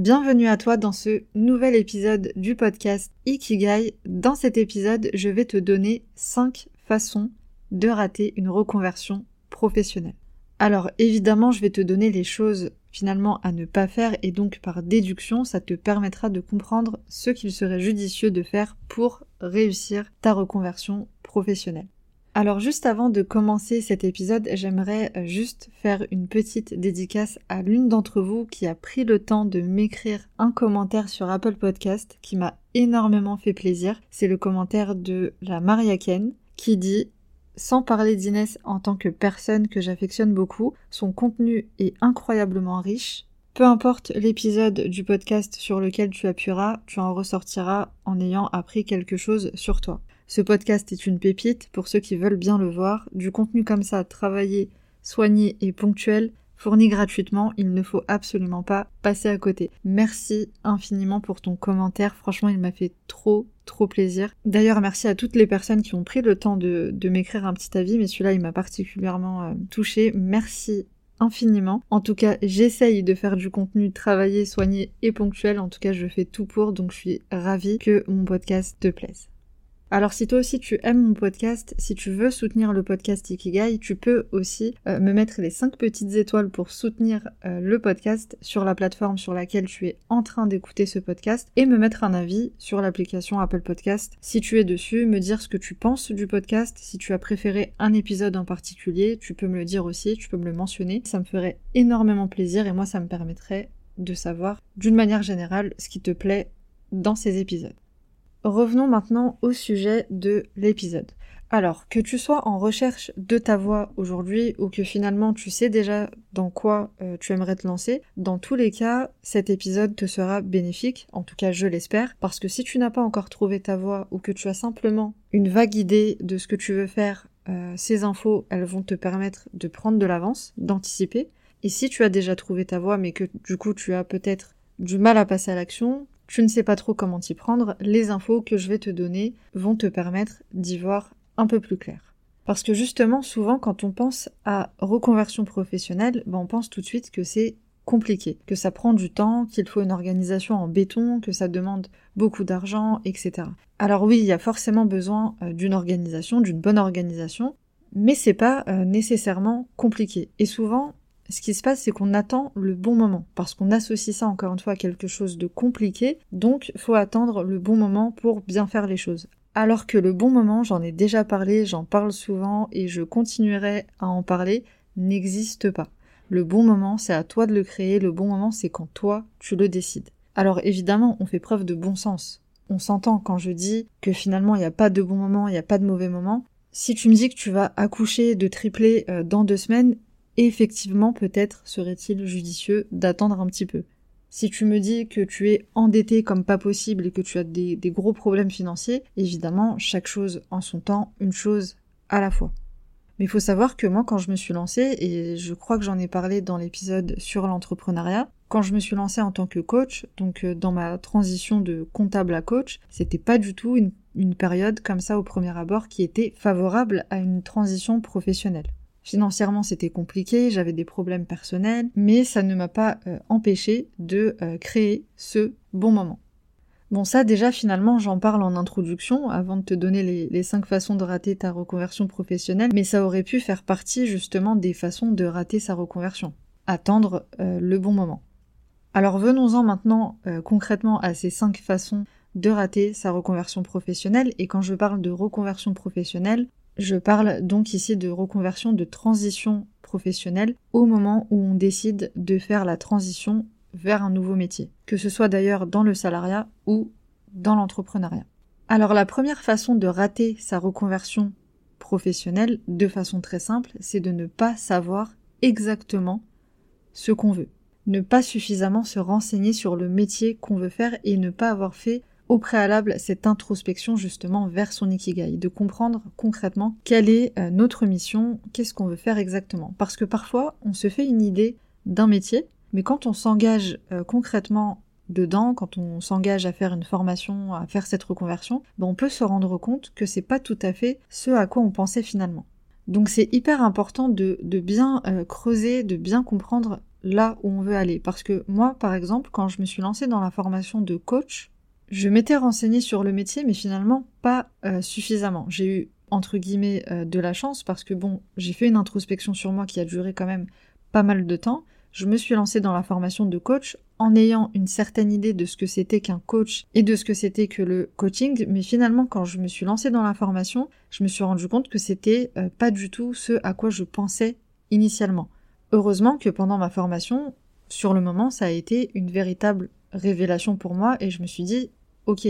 Bienvenue à toi dans ce nouvel épisode du podcast Ikigai. Dans cet épisode, je vais te donner 5 façons de rater une reconversion professionnelle. Alors évidemment, je vais te donner les choses finalement à ne pas faire et donc par déduction, ça te permettra de comprendre ce qu'il serait judicieux de faire pour réussir ta reconversion professionnelle. Alors juste avant de commencer cet épisode, j'aimerais euh, juste faire une petite dédicace à l'une d'entre vous qui a pris le temps de m'écrire un commentaire sur Apple Podcast qui m'a énormément fait plaisir. C'est le commentaire de la Maria Ken qui dit sans parler d'Inès en tant que personne que j'affectionne beaucoup, son contenu est incroyablement riche. Peu importe l'épisode du podcast sur lequel tu appuieras, tu en ressortiras en ayant appris quelque chose sur toi. Ce podcast est une pépite pour ceux qui veulent bien le voir. Du contenu comme ça, travaillé, soigné et ponctuel, fourni gratuitement, il ne faut absolument pas passer à côté. Merci infiniment pour ton commentaire, franchement il m'a fait trop trop plaisir. D'ailleurs merci à toutes les personnes qui ont pris le temps de, m'écrire un petit avis, mais celui-là il m'a particulièrement euh, touché. Merci infiniment. En tout cas, j'essaye de faire du contenu travaillé, soigné et ponctuel. En tout cas, je fais tout pour, donc je suis ravie que mon podcast te plaise. Alors si toi aussi tu aimes mon podcast, si tu veux soutenir le podcast Ikigai, tu peux aussi euh, me mettre les 5 petites étoiles pour soutenir euh, le podcast sur la plateforme sur laquelle tu es en train d'écouter ce podcast et me mettre un avis sur l'application Apple Podcast. Si tu es dessus, me dire ce que tu penses du podcast, si tu as préféré un épisode en particulier, tu peux me le dire aussi, tu peux me le mentionner. Ça me ferait énormément plaisir et moi ça me permettrait de savoir d'une manière générale ce qui te plaît dans ces épisodes. Revenons maintenant au sujet de l'épisode. Alors, que tu sois en recherche de ta voix aujourd'hui ou que finalement tu sais déjà dans quoi euh, tu aimerais te lancer, dans tous les cas, cet épisode te sera bénéfique, en tout cas je l'espère, parce que si tu n'as pas encore trouvé ta voix ou que tu as simplement une vague idée de ce que tu veux faire, euh, ces infos, elles vont te permettre de prendre de l'avance, d'anticiper. Et si tu as déjà trouvé ta voix mais que du coup tu as peut-être du mal à passer à l'action, tu ne sais pas trop comment t'y prendre, les infos que je vais te donner vont te permettre d'y voir un peu plus clair. Parce que justement, souvent, quand on pense à reconversion professionnelle, ben, on pense tout de suite que c'est compliqué, que ça prend du temps, qu'il faut une organisation en béton, que ça demande beaucoup d'argent, etc. Alors oui, il y a forcément besoin euh, d'une organisation, d'une bonne organisation, mais c'est pas euh, nécessairement compliqué. Et souvent, ce qui se passe, c'est qu'on attend le bon moment, parce qu'on associe ça encore une fois à quelque chose de compliqué, donc faut attendre le bon moment pour bien faire les choses. Alors que le bon moment, j'en ai déjà parlé, j'en parle souvent et je continuerai à en parler, n'existe pas. Le bon moment, c'est à toi de le créer, le bon moment, c'est quand toi, tu le décides. Alors évidemment, on fait preuve de bon sens. On s'entend quand je dis que finalement, il n'y a pas de bon moment, il n'y a pas de mauvais moment. Si tu me dis que tu vas accoucher de triplé euh, dans deux semaines, effectivement, peut-être serait-il judicieux d'attendre un petit peu. Si tu me dis que tu es endetté comme pas possible et que tu as des, gros problèmes financiers, évidemment, chaque chose en son temps, une chose à la fois. Mais il faut savoir que moi, quand je me suis lancée, et je crois que j'en ai parlé dans l'épisode sur l'entrepreneuriat, quand je me suis lancée en tant que coach, donc euh, dans ma transition de comptable à coach, c'était pas du tout une, une période comme ça au premier abord qui était favorable à une transition professionnelle. Financièrement, c'était compliqué, j'avais des problèmes personnels, mais ça ne m'a pas euh, empêché de euh, créer ce bon moment. Bon, ça déjà, finalement, j'en parle en introduction, avant de te donner les, cinq façons de rater ta reconversion professionnelle, mais ça aurait pu faire partie justement des façons de rater sa reconversion. Attendre euh, le bon moment. Alors venons-en maintenant concrètement à ces cinq façons de rater sa reconversion professionnelle, et quand je parle de reconversion professionnelle, je parle donc ici de reconversion de transition professionnelle au moment où on décide de faire la transition vers un nouveau métier, que ce soit d'ailleurs dans le salariat ou dans l'entrepreneuriat. Alors la première façon de rater sa reconversion professionnelle de façon très simple, c'est de ne pas savoir exactement ce qu'on veut. Ne pas suffisamment se renseigner sur le métier qu'on veut faire et ne pas avoir fait au préalable cette introspection justement vers son ikigai, de comprendre concrètement quelle est euh, notre mission, qu'est-ce qu'on veut faire exactement. Parce que parfois, on se fait une idée d'un métier, mais quand on s'engage euh, concrètement dedans, quand on s'engage à faire une formation, à faire cette reconversion, ben on peut se rendre compte que c'est pas tout à fait ce à quoi on pensait finalement. Donc c'est hyper important de, bien euh, creuser, de bien comprendre là où on veut aller. Parce que moi, par exemple, quand je me suis lancée dans la formation de coach, je m'étais renseignée sur le métier, mais finalement pas euh, suffisamment. J'ai eu entre guillemets euh, de la chance parce que bon, j'ai fait une introspection sur moi qui a duré quand même pas mal de temps. Je me suis lancée dans la formation de coach en ayant une certaine idée de ce que c'était qu'un coach et de ce que c'était que le coaching, mais finalement quand je me suis lancée dans la formation, je me suis rendu compte que c'était euh, pas du tout ce à quoi je pensais initialement. Heureusement que pendant ma formation, sur le moment, ça a été une véritable révélation pour moi et je me suis dit, ok,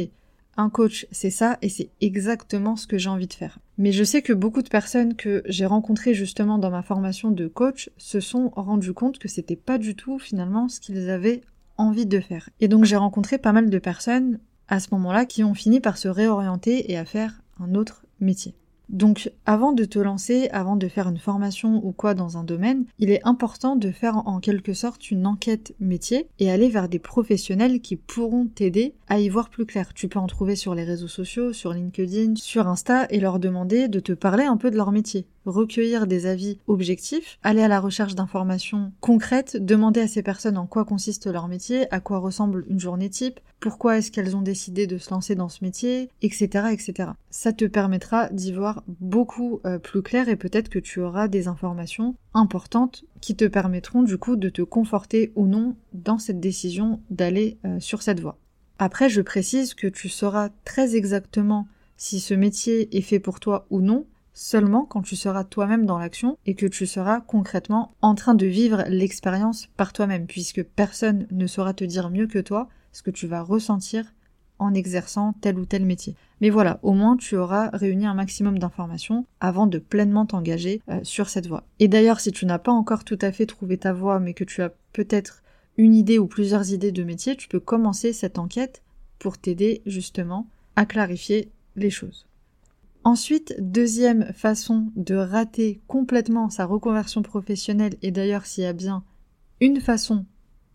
un coach, c'est ça et c'est exactement ce que j'ai envie de faire. Mais je sais que beaucoup de personnes que j'ai rencontrées justement dans ma formation de coach se sont rendues compte que c'était pas du tout finalement ce qu'ils avaient envie de faire. Et donc j'ai rencontré pas mal de personnes à ce moment-là qui ont fini par se réorienter et à faire un autre métier. Donc avant de te lancer, avant de faire une formation ou quoi dans un domaine, il est important de faire en quelque sorte une enquête métier et aller vers des professionnels qui pourront t'aider à y voir plus clair. Tu peux en trouver sur les réseaux sociaux, sur LinkedIn, sur Insta et leur demander de te parler un peu de leur métier recueillir des avis objectifs, aller à la recherche d'informations concrètes, demander à ces personnes en quoi consiste leur métier, à quoi ressemble une journée type, pourquoi est-ce qu'elles ont décidé de se lancer dans ce métier, etc., etc. Ça te permettra d'y voir beaucoup euh, plus clair et peut-être que tu auras des informations importantes qui te permettront du coup de te conforter ou non dans cette décision d'aller euh, sur cette voie. Après, je précise que tu sauras très exactement si ce métier est fait pour toi ou non seulement quand tu seras toi-même dans l'action et que tu seras concrètement en train de vivre l'expérience par toi-même, puisque personne ne saura te dire mieux que toi ce que tu vas ressentir en exerçant tel ou tel métier. Mais voilà, au moins tu auras réuni un maximum d'informations avant de pleinement t'engager euh, sur cette voie. Et d'ailleurs, si tu n'as pas encore tout à fait trouvé ta voie, mais que tu as peut-être une idée ou plusieurs idées de métier, tu peux commencer cette enquête pour t'aider justement à clarifier les choses. Ensuite, deuxième façon de rater complètement sa reconversion professionnelle, et d'ailleurs s'il y a bien une façon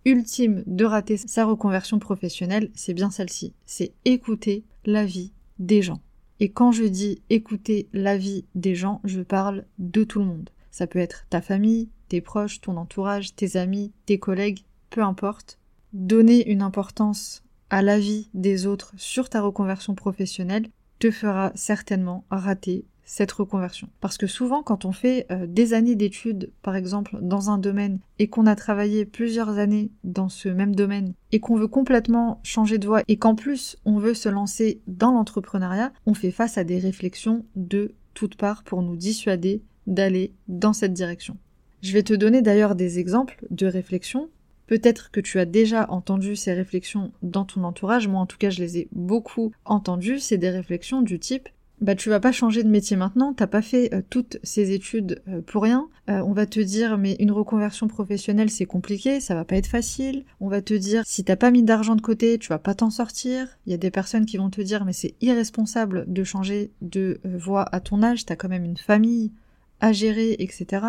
ultime de rater sa reconversion professionnelle, c'est bien celle-ci, c'est écouter l'avis des gens. Et quand je dis écouter l'avis des gens, je parle de tout le monde. Ça peut être ta famille, tes proches, ton entourage, tes amis, tes collègues, peu importe. Donner une importance à l'avis des autres sur ta reconversion professionnelle, te fera certainement rater cette reconversion. Parce que souvent, quand on fait euh, des années d'études, par exemple, dans un domaine, et qu'on a travaillé plusieurs années dans ce même domaine, et qu'on veut complètement changer de voie, et qu'en plus on veut se lancer dans l'entrepreneuriat, on fait face à des réflexions de toutes parts pour nous dissuader d'aller dans cette direction. Je vais te donner d'ailleurs des exemples de réflexions Peut-être que tu as déjà entendu ces réflexions dans ton entourage, moi en tout cas je les ai beaucoup entendues, c'est des réflexions du type bah tu vas pas changer de métier maintenant, t'as pas fait euh, toutes ces études euh, pour rien. Euh, on va te dire mais une reconversion professionnelle c'est compliqué, ça va pas être facile. On va te dire si t'as pas mis d'argent de côté, tu vas pas t'en sortir. Il y a des personnes qui vont te dire mais c'est irresponsable de changer de voie à ton âge, t'as quand même une famille à gérer, etc.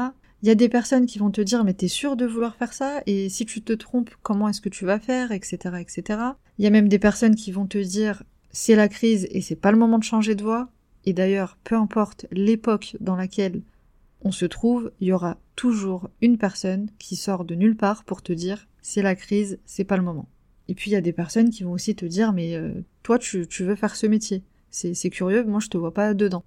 Il y a des personnes qui vont te dire mais t'es sûr de vouloir faire ça? Et si tu te trompes comment est-ce que tu vas faire? Etc etc. Il y a même des personnes qui vont te dire c'est la crise et c'est pas le moment de changer de voie et d'ailleurs peu importe l'époque dans laquelle on se trouve il y aura toujours une personne qui sort de nulle part pour te dire c'est la crise c'est pas le moment. Et puis il y a des personnes qui vont aussi te dire mais euh, toi tu, tu veux faire ce métier c'est curieux moi je te vois pas dedans.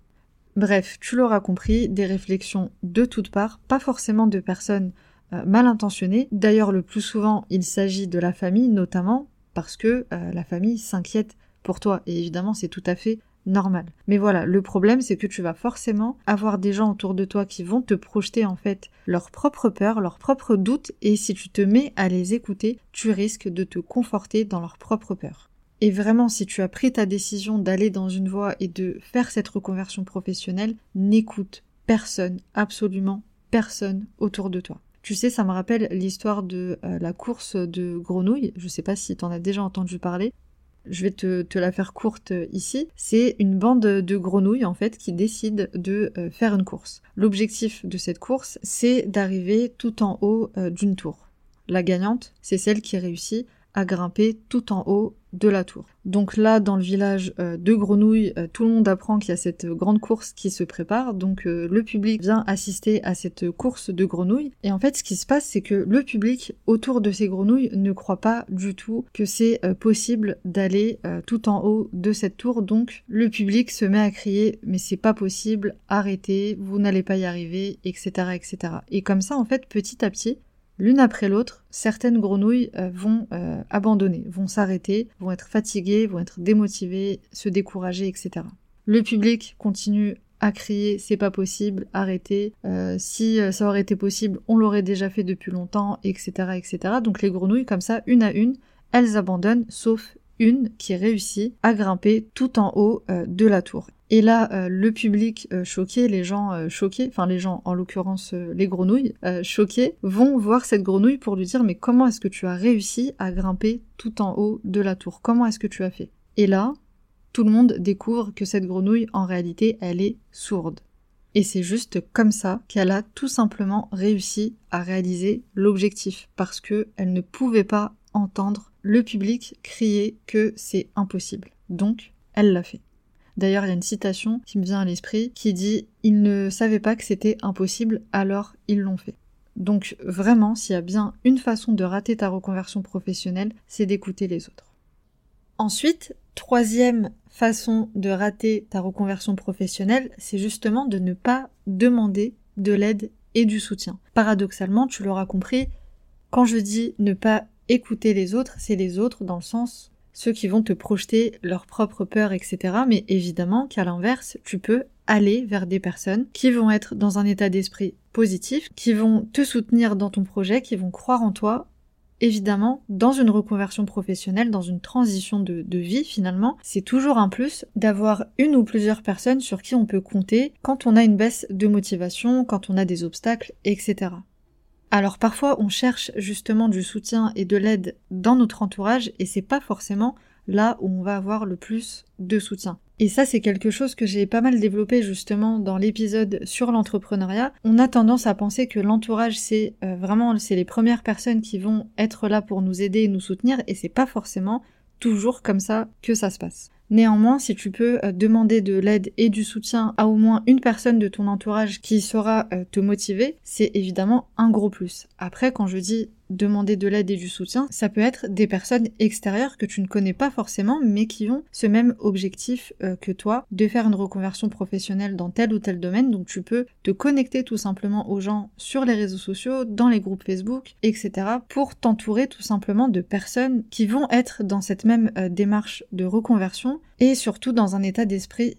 Bref, tu l'auras compris, des réflexions de toutes parts, pas forcément de personnes euh, mal intentionnées. D'ailleurs, le plus souvent, il s'agit de la famille, notamment parce que euh, la famille s'inquiète pour toi. Et évidemment, c'est tout à fait normal. Mais voilà, le problème, c'est que tu vas forcément avoir des gens autour de toi qui vont te projeter en fait leurs propres peurs, leurs propres doutes, et si tu te mets à les écouter, tu risques de te conforter dans leurs propres peurs. Et vraiment, si tu as pris ta décision d'aller dans une voie et de faire cette reconversion professionnelle, n'écoute personne, absolument personne autour de toi. Tu sais, ça me rappelle l'histoire de euh, la course de grenouilles. Je sais pas si tu en as déjà entendu parler. je vais te, la faire courte ici, c'est une bande de grenouilles en fait qui décident de euh, faire une course. L'objectif de cette course, c'est d'arriver tout en haut euh, d'une tour. La gagnante, c'est celle qui réussit à grimper tout en haut de la tour. Donc là, dans le village euh, de Grenouille, euh, tout le monde apprend qu'il y a cette grande course qui se prépare. Donc euh, le public vient assister à cette course de grenouilles. Et en fait, ce qui se passe, c'est que le public autour de ces grenouilles ne croit pas du tout que c'est possible d'aller tout en haut de cette tour. Donc le public se met à crier mais c'est pas possible, arrêtez, vous n'allez pas y arriver, etc., etc. Et comme ça, en fait, petit à petit, L'une après l'autre, certaines grenouilles euh, vont euh, abandonner, vont s'arrêter, vont être fatiguées, vont être démotivées, se décourager, etc. Le public continue à crier c'est pas possible, arrêtez, euh, si ça aurait été possible, on l'aurait déjà fait depuis longtemps, etc., etc. Donc les grenouilles, comme ça, une à une, elles abandonnent, sauf une qui réussit à grimper tout en haut de la tour. Et là, euh, le public euh, choqué, les gens euh, choqués, enfin les gens, en l'occurrence les grenouilles, choqués, vont voir cette grenouille pour lui dire mais comment est-ce que tu as réussi à grimper tout en haut de la tour? Comment est-ce que tu as fait? Et là, tout le monde découvre que cette grenouille, en réalité, elle est sourde. Et c'est juste comme ça qu'elle a tout simplement réussi à réaliser l'objectif, parce que elle ne pouvait pas entendre le public crier que c'est impossible. Donc, elle l'a fait. D'ailleurs, il y a une citation qui me vient à l'esprit qui dit Ils ne savaient pas que c'était impossible, alors ils l'ont fait. Donc vraiment, s'il y a bien une façon de rater ta reconversion professionnelle, c'est d'écouter les autres. Ensuite, troisième façon de rater ta reconversion professionnelle, c'est justement de ne pas demander de l'aide et du soutien. Paradoxalement, tu l'auras compris, quand je dis ne pas écouter les autres, c'est les autres dans le sens ceux qui vont te projeter leurs propres peurs, etc. Mais évidemment qu'à l'inverse, tu peux aller vers des personnes qui vont être dans un état d'esprit positif, qui vont te soutenir dans ton projet, qui vont croire en toi. Évidemment, dans une reconversion professionnelle, dans une transition de, de vie finalement, c'est toujours un plus d'avoir une ou plusieurs personnes sur qui on peut compter quand on a une baisse de motivation, quand on a des obstacles, etc. Alors parfois on cherche justement du soutien et de l'aide dans notre entourage et c'est pas forcément là où on va avoir le plus de soutien. Et ça c'est quelque chose que j'ai pas mal développé justement dans l'épisode sur l'entrepreneuriat. On a tendance à penser que l'entourage c'est euh, vraiment c'est les premières personnes qui vont être là pour nous aider et nous soutenir et c'est pas forcément toujours comme ça que ça se passe. Néanmoins, si tu peux euh, demander de l'aide et du soutien à au moins une personne de ton entourage qui saura euh, te motiver, c'est évidemment un gros plus. Après, quand je dis demander de l'aide et du soutien, ça peut être des personnes extérieures que tu ne connais pas forcément, mais qui ont ce même objectif euh, que toi, de faire une reconversion professionnelle dans tel ou tel domaine. Donc tu peux te connecter tout simplement aux gens sur les réseaux sociaux, dans les groupes Facebook, etc. pour t'entourer tout simplement de personnes qui vont être dans cette même euh, démarche de reconversion et surtout dans un état d'esprit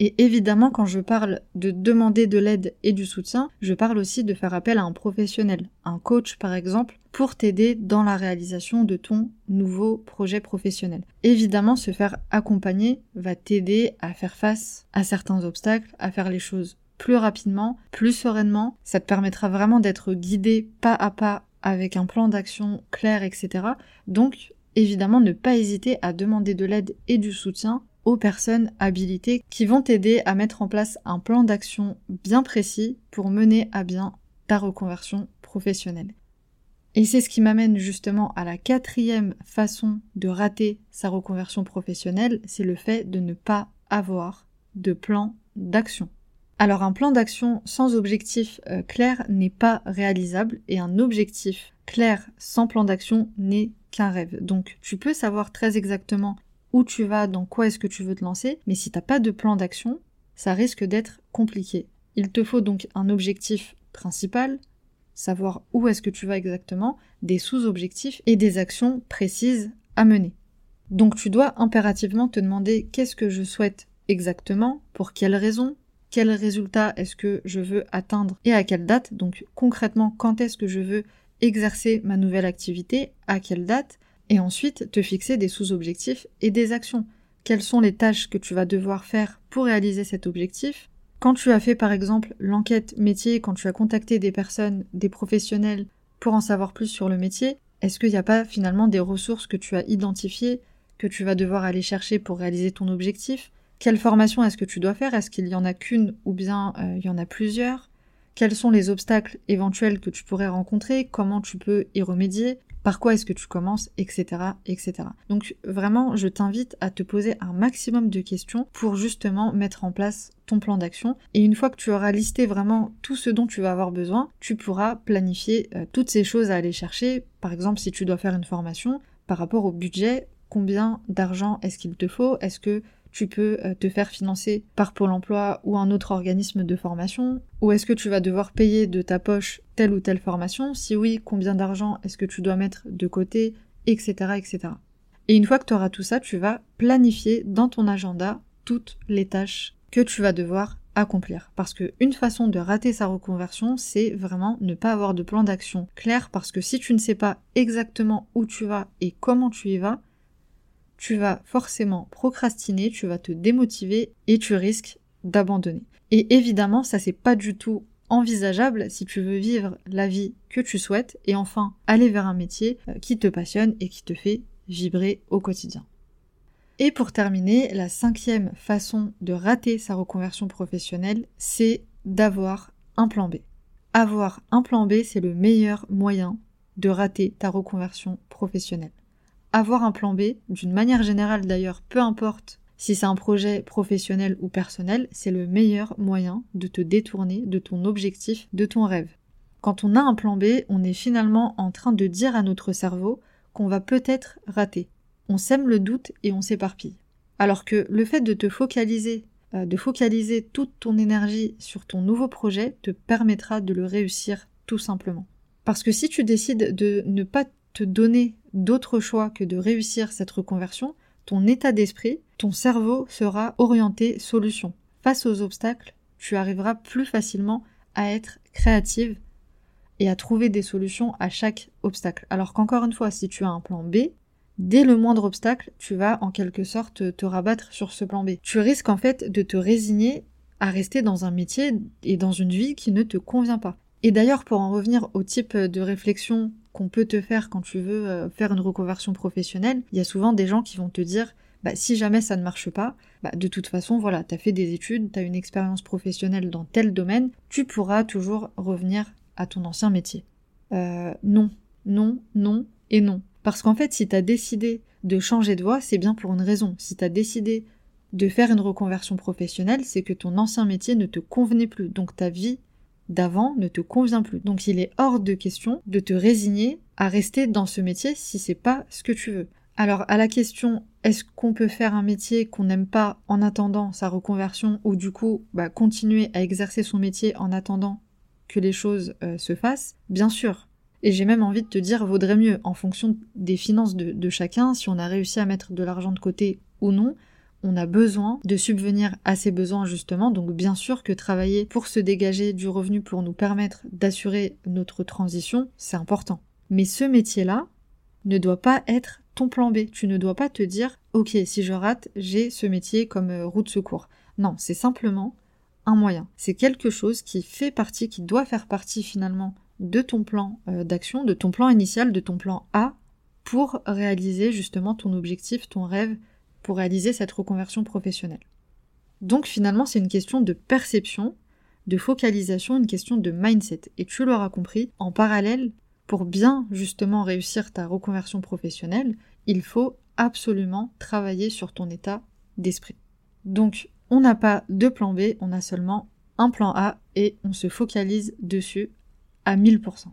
Et évidemment, quand je parle de demander de l'aide et du soutien, je parle aussi de faire appel à un professionnel, un coach par exemple, pour t'aider dans la réalisation de ton nouveau projet professionnel. Évidemment, se faire accompagner va t'aider à faire face à certains obstacles, à faire les choses plus rapidement, plus sereinement. Ça te permettra vraiment d'être guidé pas à pas avec un plan d'action clair, etc. Donc, évidemment, ne pas hésiter à demander de l'aide et du soutien aux personnes habilitées qui vont t'aider à mettre en place un plan d'action bien précis pour mener à bien ta reconversion professionnelle. Et c'est ce qui m'amène justement à la quatrième façon de rater sa reconversion professionnelle, c'est le fait de ne pas avoir de plan d'action. Alors un plan d'action sans objectif euh, clair n'est pas réalisable et un objectif clair sans plan d'action n'est qu'un rêve. Donc tu peux savoir très exactement où tu vas, dans quoi est-ce que tu veux te lancer, mais si t'as pas de plan d'action, ça risque d'être compliqué. Il te faut donc un objectif principal, savoir où est-ce que tu vas exactement, des sous-objectifs et des actions précises à mener. Donc tu dois impérativement te demander qu'est-ce que je souhaite exactement, pour quelles raisons, quel résultat est-ce que je veux atteindre et à quelle date, donc concrètement quand est-ce que je veux exercer ma nouvelle activité, à quelle date, et ensuite te fixer des sous-objectifs et des actions. Quelles sont les tâches que tu vas devoir faire pour réaliser cet objectif? Quand tu as fait par exemple l'enquête métier, quand tu as contacté des personnes, des professionnels pour en savoir plus sur le métier, est-ce qu'il n'y a pas finalement des ressources que tu as identifiées, que tu vas devoir aller chercher pour réaliser ton objectif, quelle formation est-ce que tu dois faire, est-ce qu'il y en a qu'une ou bien euh, il y en a plusieurs, quels sont les obstacles éventuels que tu pourrais rencontrer, comment tu peux y remédier, par quoi est-ce que tu commences, etc., etc. Donc vraiment, je t'invite à te poser un maximum de questions pour justement mettre en place ton plan d'action. Et une fois que tu auras listé vraiment tout ce dont tu vas avoir besoin, tu pourras planifier euh, toutes ces choses à aller chercher. Par exemple, si tu dois faire une formation, par rapport au budget, combien d'argent est-ce qu'il te faut? Est-ce que tu peux euh, te faire financer par Pôle Emploi ou un autre organisme de formation? Ou est-ce que tu vas devoir payer de ta poche telle ou telle formation? Si oui, combien d'argent est-ce que tu dois mettre de côté? Etc. etc. Et une fois que tu auras tout ça, tu vas planifier dans ton agenda toutes les tâches que tu vas devoir accomplir. Parce que une façon de rater sa reconversion, c'est vraiment ne pas avoir de plan d'action clair parce que si tu ne sais pas exactement où tu vas et comment tu y vas, tu vas forcément procrastiner, tu vas te démotiver et tu risques d'abandonner. Et évidemment, ça c'est pas du tout envisageable si tu veux vivre la vie que tu souhaites et enfin aller vers un métier euh, qui te passionne et qui te fait vibrer au quotidien. Et pour terminer, la cinquième façon de rater sa reconversion professionnelle, c'est d'avoir un plan B. Avoir un plan B, c'est le meilleur moyen de rater ta reconversion professionnelle avoir un plan B, d'une manière générale d'ailleurs, peu importe si c'est un projet professionnel ou personnel, c'est le meilleur moyen de te détourner de ton objectif, de ton rêve. Quand on a un plan B, on est finalement en train de dire à notre cerveau qu'on va peut-être rater. On sème le doute et on s'éparpille. Alors que le fait de te focaliser, euh, de focaliser toute ton énergie sur ton nouveau projet te permettra de le réussir tout simplement. Parce que si tu décides de ne pas te donner d'autres choix que de réussir cette reconversion, ton état d'esprit, ton cerveau sera orienté solution. Face aux obstacles, tu arriveras plus facilement à être créative et à trouver des solutions à chaque obstacle. Alors qu'encore une fois, si tu as un plan B, dès le moindre obstacle, tu vas en quelque sorte te rabattre sur ce plan B. Tu risques en fait de te résigner à rester dans un métier et dans une vie qui ne te convient pas. Et d'ailleurs, pour en revenir au type de réflexion qu'on peut te faire quand tu veux euh, faire une reconversion professionnelle, il y a souvent des gens qui vont te dire bah, si jamais ça ne marche pas, bah, de toute façon, voilà, tu as fait des études, tu as une expérience professionnelle dans tel domaine, tu pourras toujours revenir à ton ancien métier. Euh, non, non, non et non. Parce qu'en fait, si tu as décidé de changer de voie, c'est bien pour une raison. Si tu as décidé de faire une reconversion professionnelle, c'est que ton ancien métier ne te convenait plus. Donc ta vie d'avant ne te convient plus. Donc il est hors de question de te résigner à rester dans ce métier si c'est pas ce que tu veux. Alors à la question est-ce qu'on peut faire un métier qu'on n'aime pas en attendant sa reconversion ou du coup bah, continuer à exercer son métier en attendant que les choses euh, se fassent? Bien sûr. Et j'ai même envie de te dire vaudrait mieux en fonction des finances de chacun, si on a réussi à mettre de l'argent de côté ou non, on a besoin de subvenir à ces besoins justement. Donc bien sûr que travailler pour se dégager du revenu pour nous permettre d'assurer notre transition, c'est important. Mais ce métier-là ne doit pas être ton plan B. Tu ne dois pas te dire ok si je rate j'ai ce métier comme euh, route secours. Non, c'est simplement un moyen. C'est quelque chose qui fait partie, qui doit faire partie finalement de ton plan euh, d'action, de ton plan initial, de ton plan A pour réaliser justement ton objectif, ton rêve, pour réaliser cette reconversion professionnelle. Donc finalement, c'est une question de perception, de focalisation, une question de mindset. Et tu l'auras compris, en parallèle, pour bien justement réussir ta reconversion professionnelle, il faut absolument travailler sur ton état d'esprit. Donc, on n'a pas de plan B, on a seulement un plan A et on se focalise dessus à 1000%.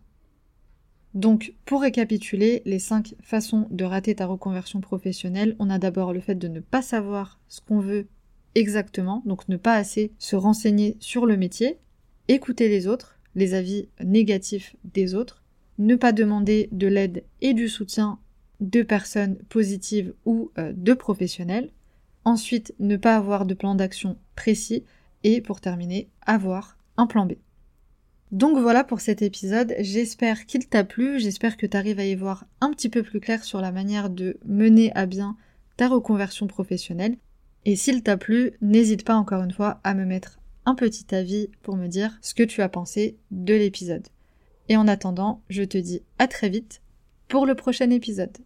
Donc, pour récapituler les cinq façons de rater ta reconversion professionnelle, on a d'abord le fait de ne pas savoir ce qu'on veut exactement, donc ne pas assez se renseigner sur le métier, écouter les autres, les avis négatifs des autres, ne pas demander de l'aide et du soutien de personnes positives ou euh, de professionnels, ensuite ne pas avoir de plan d'action précis, et pour terminer, avoir un plan B. Donc voilà pour cet épisode, j'espère qu'il t'a plu, j'espère que tu arrives à y voir un petit peu plus clair sur la manière de mener à bien ta reconversion professionnelle. Et s'il t'a plu, n'hésite pas encore une fois à me mettre un petit avis pour me dire ce que tu as pensé de l'épisode. Et en attendant, je te dis à très vite pour le prochain épisode.